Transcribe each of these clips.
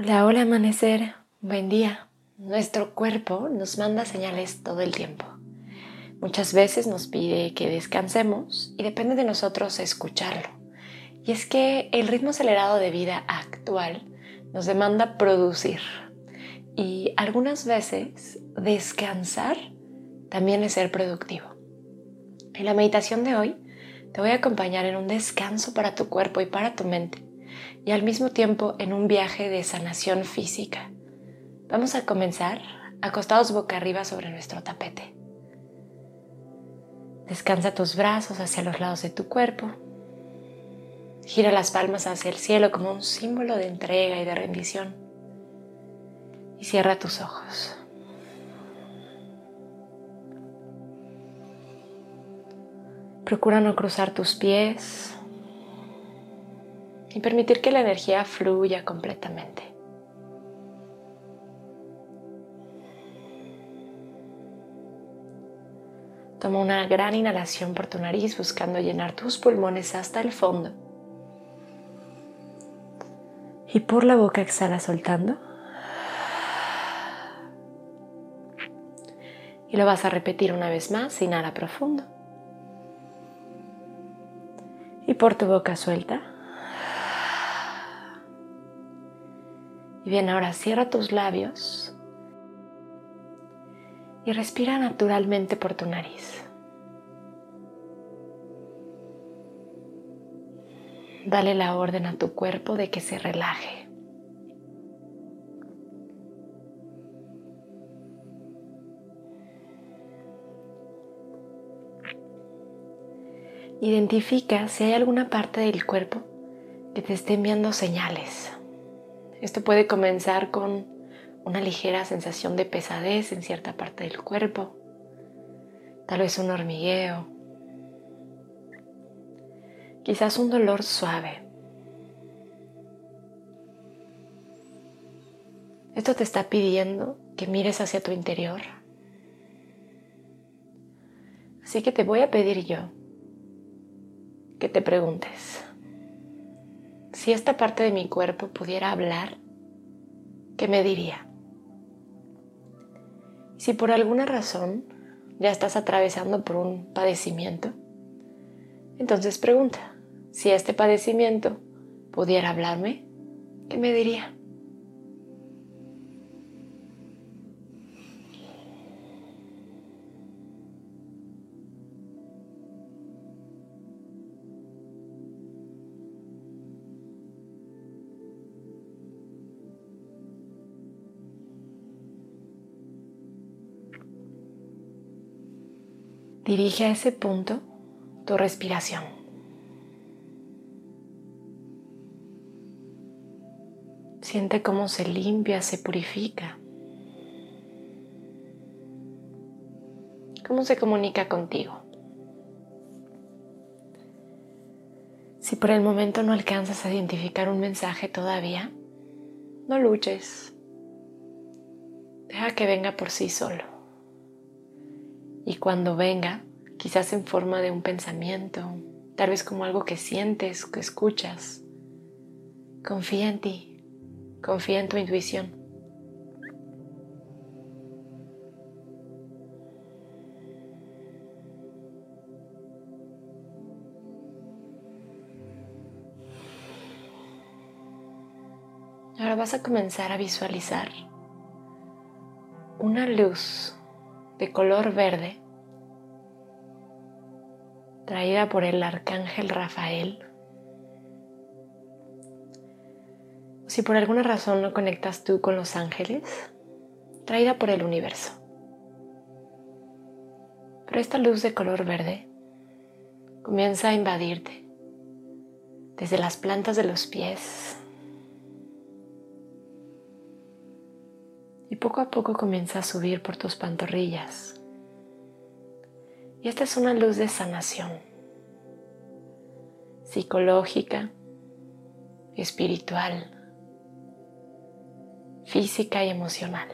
Hola, hola amanecer, buen día. Nuestro cuerpo nos manda señales todo el tiempo. Muchas veces nos pide que descansemos y depende de nosotros escucharlo. Y es que el ritmo acelerado de vida actual nos demanda producir. Y algunas veces descansar también es ser productivo. En la meditación de hoy te voy a acompañar en un descanso para tu cuerpo y para tu mente y al mismo tiempo en un viaje de sanación física. Vamos a comenzar acostados boca arriba sobre nuestro tapete. Descansa tus brazos hacia los lados de tu cuerpo. Gira las palmas hacia el cielo como un símbolo de entrega y de rendición. Y cierra tus ojos. Procura no cruzar tus pies y permitir que la energía fluya completamente. Toma una gran inhalación por tu nariz buscando llenar tus pulmones hasta el fondo. Y por la boca exhala soltando. Y lo vas a repetir una vez más. Inhala profundo. Y por tu boca suelta. Bien, ahora cierra tus labios y respira naturalmente por tu nariz. Dale la orden a tu cuerpo de que se relaje. Identifica si hay alguna parte del cuerpo que te esté enviando señales. Esto puede comenzar con una ligera sensación de pesadez en cierta parte del cuerpo, tal vez un hormigueo, quizás un dolor suave. Esto te está pidiendo que mires hacia tu interior. Así que te voy a pedir yo que te preguntes, si esta parte de mi cuerpo pudiera hablar, ¿qué me diría? Si por alguna razón ya estás atravesando por un padecimiento, entonces pregunta, si este padecimiento pudiera hablarme, ¿qué me diría? Dirige a ese punto tu respiración. Siente cómo se limpia, se purifica. Cómo se comunica contigo. Si por el momento no alcanzas a identificar un mensaje todavía, no luches. Deja que venga por sí solo. Y cuando venga, quizás en forma de un pensamiento, tal vez como algo que sientes, que escuchas, confía en ti, confía en tu intuición. Ahora vas a comenzar a visualizar una luz de color verde traída por el arcángel Rafael. Si por alguna razón no conectas tú con los ángeles, traída por el universo. Pero esta luz de color verde comienza a invadirte, desde las plantas de los pies. Y poco a poco comienza a subir por tus pantorrillas. Y esta es una luz de sanación psicológica, espiritual, física y emocional.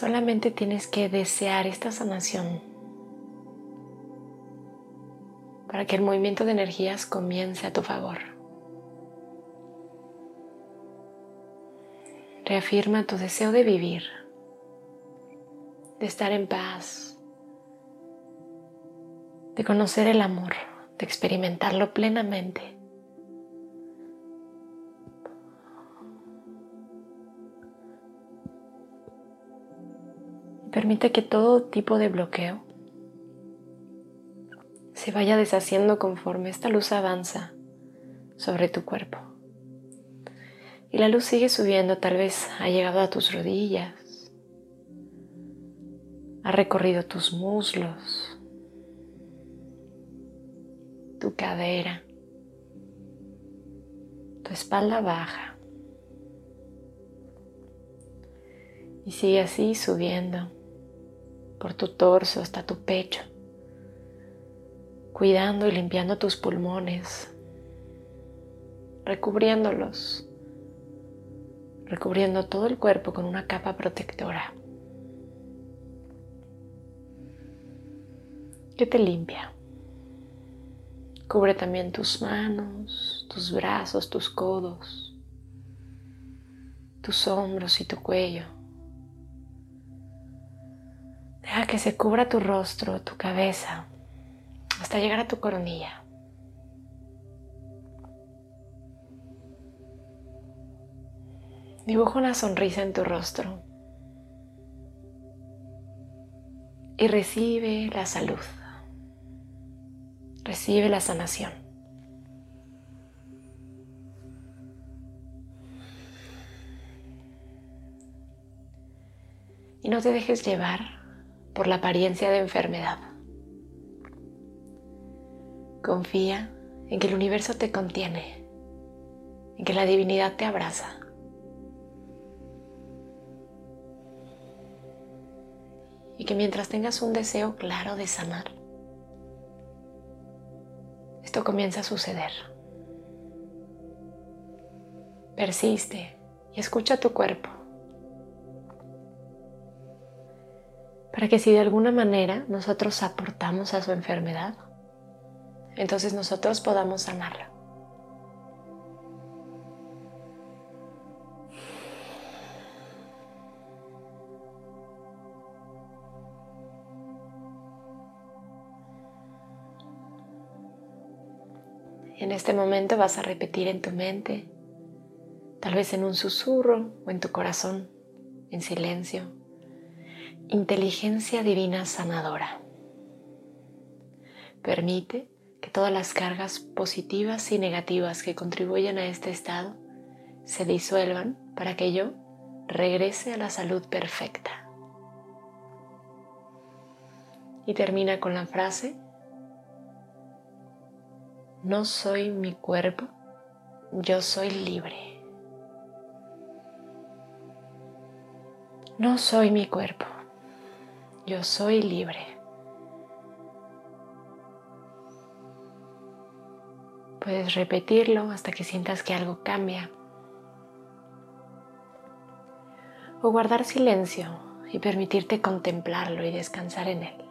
Solamente tienes que desear esta sanación para que el movimiento de energías comience a tu favor. Reafirma tu deseo de vivir, de estar en paz, de conocer el amor, de experimentarlo plenamente. Permite que todo tipo de bloqueo se vaya deshaciendo conforme esta luz avanza sobre tu cuerpo. Y la luz sigue subiendo, tal vez ha llegado a tus rodillas, ha recorrido tus muslos, tu cadera, tu espalda baja. Y sigue así subiendo por tu torso hasta tu pecho, cuidando y limpiando tus pulmones, recubriéndolos, recubriendo todo el cuerpo con una capa protectora que te limpia. Cubre también tus manos, tus brazos, tus codos, tus hombros y tu cuello. Que se cubra tu rostro, tu cabeza, hasta llegar a tu coronilla. Dibuja una sonrisa en tu rostro y recibe la salud, recibe la sanación. Y no te dejes llevar por la apariencia de enfermedad. Confía en que el universo te contiene, en que la divinidad te abraza. Y que mientras tengas un deseo claro de sanar, esto comienza a suceder. Persiste y escucha tu cuerpo. Para que si de alguna manera nosotros aportamos a su enfermedad, entonces nosotros podamos sanarla. En este momento vas a repetir en tu mente, tal vez en un susurro o en tu corazón, en silencio, inteligencia divina sanadora. Permite que todas las cargas positivas y negativas que contribuyen a este estado se disuelvan para que yo regrese a la salud perfecta. Y termina con la frase, no soy mi cuerpo, yo soy libre. No soy mi cuerpo, yo soy libre. Puedes repetirlo hasta que sientas que algo cambia. O guardar silencio y permitirte contemplarlo y descansar en él.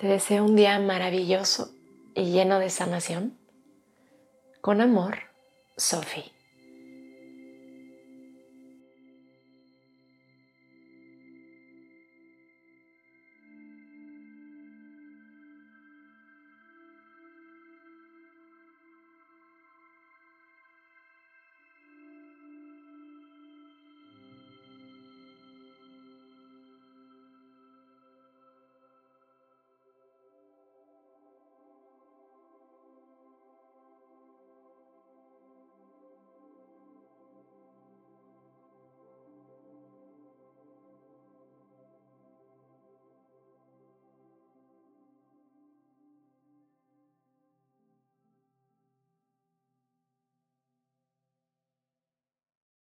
Te deseo un día maravilloso y lleno de sanación. Con amor, Sophie.